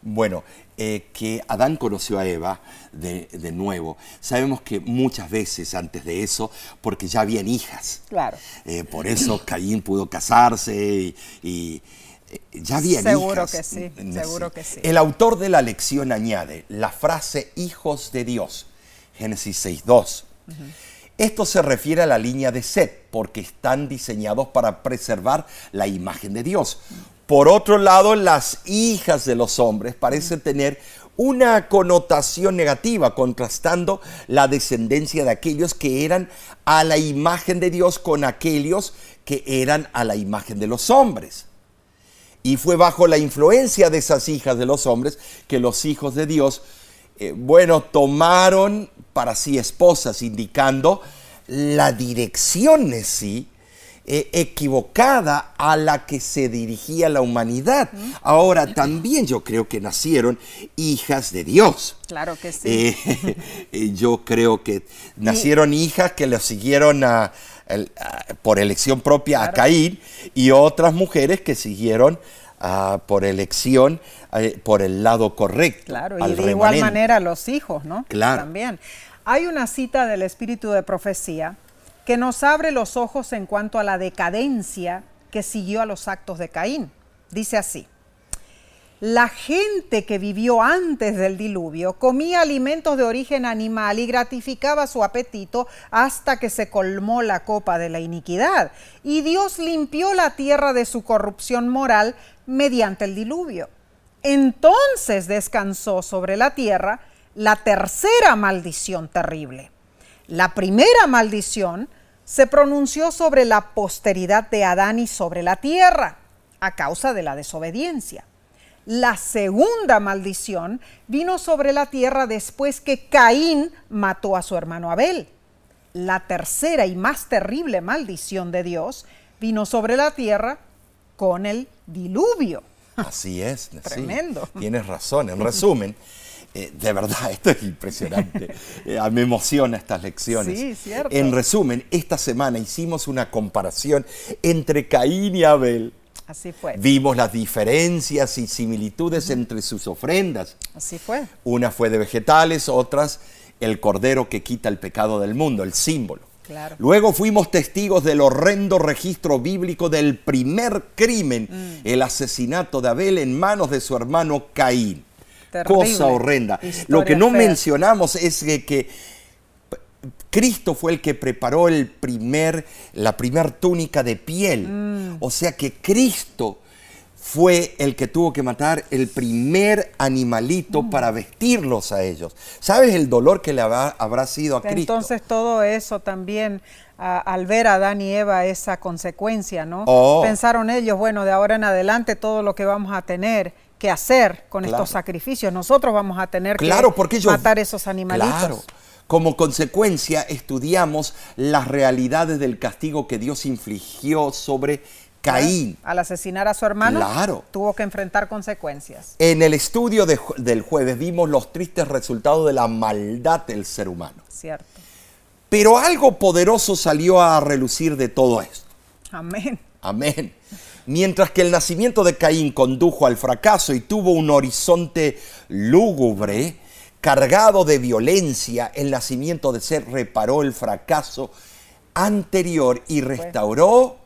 Bueno, eh, que Adán conoció a Eva de, nuevo. Sabemos que muchas veces antes de eso, porque ya habían hijas. Claro. Eh, por eso Caín pudo casarse y, eh, ya habían seguro Que sí, seguro que sí. El autor de la lección añade la frase hijos de Dios, Génesis 6.2. Esto se refiere a la línea de Set, porque están diseñados para preservar la imagen de Dios. Por otro lado, las hijas de los hombres parecen tener una connotación negativa, contrastando la descendencia de aquellos que eran a la imagen de Dios con aquellos que eran a la imagen de los hombres. Y fue bajo la influencia de esas hijas de los hombres que los hijos de Dios, eh, bueno, tomaron para sí esposas, indicando la dirección en sí eh, equivocada a la que se dirigía la humanidad. Ahora también yo creo que nacieron hijas de Dios. Claro que sí. Eh, yo creo que nacieron hijas que le siguieron por elección propia a Caín y otras mujeres que siguieron por elección eh, por el lado correcto. Claro, y de igual manera los hijos, ¿no? Claro. También. Hay una cita del Espíritu de Profecía que nos abre los ojos en cuanto a la decadencia que siguió a los actos de Caín. Dice así, la gente que vivió antes del diluvio comía alimentos de origen animal y gratificaba su apetito hasta que se colmó la copa de la iniquidad. Y Dios limpió la tierra de su corrupción moral mediante el diluvio. Entonces descansó sobre la tierra la tercera maldición terrible. La primera maldición se pronunció sobre la posteridad de Adán y sobre la tierra a causa de la desobediencia. La segunda maldición vino sobre la tierra después que Caín mató a su hermano Abel. La tercera y más terrible maldición de Dios vino sobre la tierra con el diluvio. Así es. Tremendo. tienes razón. En resumen, eh, de verdad, esto es impresionante. Eh, me emociona estas lecciones. Sí, cierto. En resumen, esta semana hicimos una comparación entre Caín y Abel. Así fue. Vimos las diferencias y similitudes entre sus ofrendas. Así fue. Una fue de vegetales, otras el cordero que quita el pecado del mundo, el símbolo. Claro. Luego fuimos testigos del horrendo registro bíblico del primer crimen, mm. el asesinato de Abel en manos de su hermano Caín cosa horrenda. Lo que no mencionamos es que, Cristo fue el que preparó el primer, la primera túnica de piel. Mm. O sea que Cristo fue el que tuvo que matar el primer animalito mm. para vestirlos a ellos. ¿Sabes el dolor que le habrá, sido a Cristo? Entonces todo eso también, al ver a Adán y Eva, esa consecuencia, ¿no? Oh. Pensaron ellos, bueno, de ahora en adelante todo lo que vamos a tener que hacer con estos sacrificios. Nosotros vamos a tener que matar esos animalitos. Claro. Como consecuencia, estudiamos las realidades del castigo que Dios infligió sobre Caín. Al asesinar a su hermano, claro. tuvo que enfrentar consecuencias. En el estudio del jueves vimos los tristes resultados de la maldad del ser humano. Cierto. Pero algo poderoso salió a relucir de todo esto. Amén. Amén. Mientras que el nacimiento de Caín condujo al fracaso y tuvo un horizonte lúgubre, cargado de violencia, el nacimiento de Ser reparó el fracaso anterior y restauró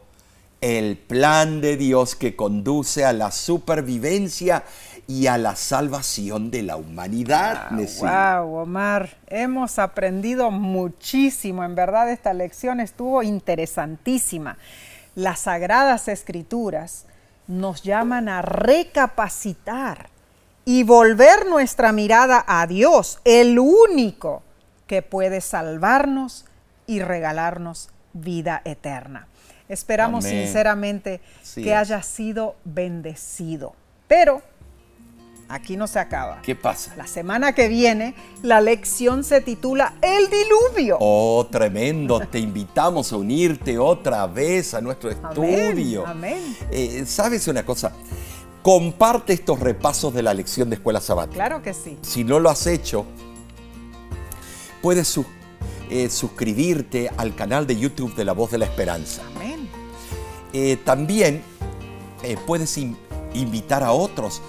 el plan de Dios que conduce a la supervivencia y a la salvación de la humanidad. wow, Omar, hemos aprendido muchísimo. En verdad, esta lección estuvo interesantísima las sagradas escrituras nos llaman a recapacitar y volver nuestra mirada a Dios, el único que puede salvarnos y regalarnos vida eterna. Esperamos sinceramente que haya sido bendecido. Pero aquí no se acaba. ¿Qué pasa? La semana que viene la lección se titula El diluvio. Oh, tremendo. Te invitamos a unirte otra vez a nuestro estudio. Amén. Eh, ¿Sabes una cosa? Comparte estos repasos de la lección de escuela sabática. Claro que sí. Si no lo has hecho, puedes eh, suscribirte al canal de YouTube de La Voz de la Esperanza. Amén. Eh, también puedes invitar a otros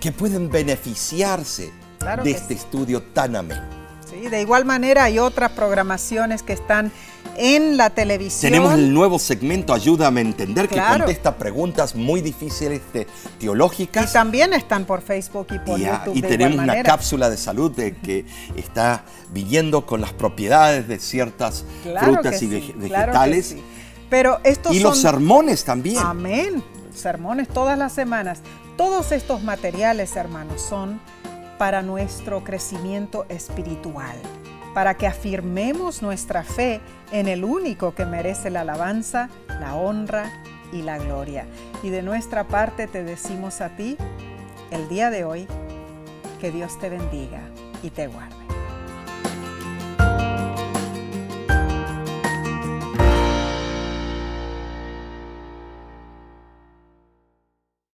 que pueden beneficiarse Claro de este sí. estudio tan ameno. Sí, de igual manera hay otras programaciones que están en la televisión. Tenemos el nuevo segmento Ayúdame a entender que contesta preguntas muy difíciles de- y teológicas. también están por Facebook y por Y, YouTube. y de tenemos igual una cápsula de salud de que está viniendo con las propiedades de ciertas Claro frutas y sí, claro vegetales. sí. Pero estos y son los sermones también. Amén. Sermones todas las semanas. Todos estos materiales, hermanos, son para nuestro crecimiento espiritual, para que afirmemos nuestra fe en el único que merece la alabanza, la honra y la gloria. Y de nuestra parte te decimos a ti, el día de hoy, que Dios te bendiga y te guarde.